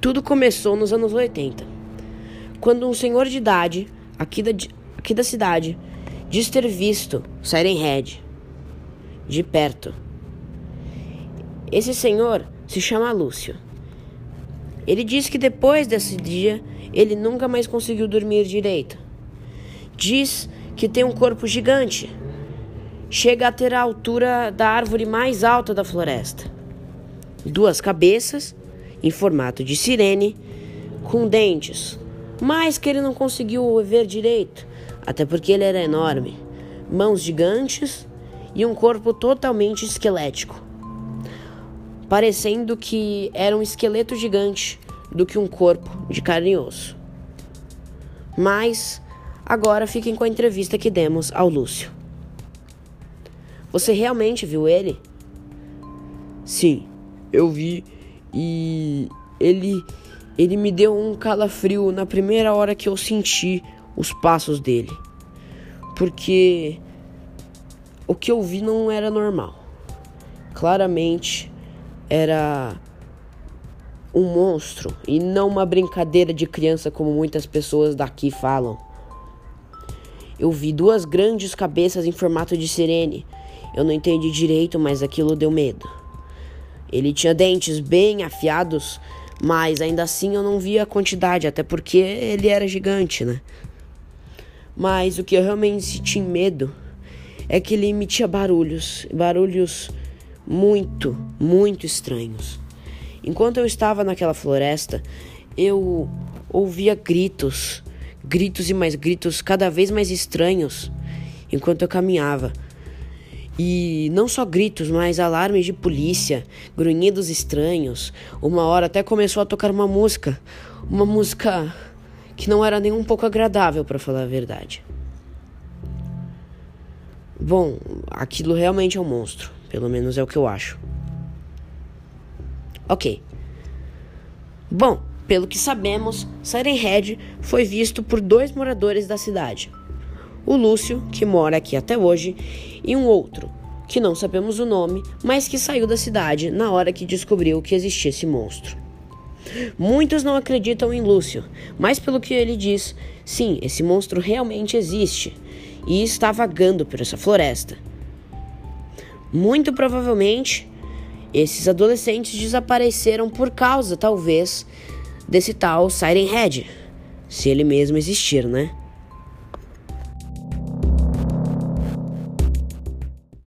Tudo começou nos anos 80, quando um senhor de idade, aqui da, aqui da cidade, diz ter visto Siren Head de perto. Esse senhor se chama Lúcio. Ele diz que depois desse dia ele nunca mais conseguiu dormir direito. Diz que tem um corpo gigante. Chega a ter a altura da árvore mais alta da floresta. Duas cabeças em formato de sirene, com dentes, mas que ele não conseguiu ver direito, até porque ele era enorme, mãos gigantes e um corpo totalmente esquelético, parecendo que era um esqueleto gigante do que um corpo de carne e osso. Mas agora fiquem com a entrevista que demos ao Lúcio. Você realmente viu ele? Sim, eu vi e ele ele me deu um calafrio na primeira hora que eu senti os passos dele. Porque o que eu vi não era normal. Claramente era um monstro e não uma brincadeira de criança como muitas pessoas daqui falam. Eu vi duas grandes cabeças em formato de sirene. Eu não entendi direito, mas aquilo deu medo. Ele tinha dentes bem afiados, mas ainda assim eu não via a quantidade, até porque ele era gigante, né? Mas o que eu realmente senti medo é que ele emitia barulhos, barulhos muito, muito estranhos. Enquanto eu estava naquela floresta, eu ouvia gritos, gritos e mais gritos cada vez mais estranhos enquanto eu caminhava. E não só gritos, mas alarmes de polícia, grunhidos estranhos. Uma hora até começou a tocar uma música, uma música que não era nem um pouco agradável, para falar a verdade. Bom, aquilo realmente é um monstro, pelo menos é o que eu acho. Ok. Bom, pelo que sabemos, Siren Head foi visto por dois moradores da cidade o Lúcio, que mora aqui até hoje, e um outro, que não sabemos o nome, mas que saiu da cidade na hora que descobriu que existia esse monstro. Muitos não acreditam em Lúcio, mas pelo que ele diz, sim, esse monstro realmente existe e está vagando por essa floresta. Muito provavelmente, esses adolescentes desapareceram por causa, talvez, desse tal Siren Head, se ele mesmo existir, né?